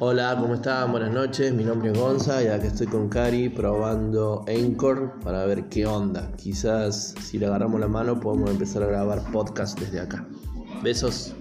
Hola, ¿cómo están? Buenas noches, mi nombre es Gonza y acá estoy con Cari probando Anchor para ver qué onda. Quizás si le agarramos la mano podemos empezar a grabar podcast desde acá. Besos.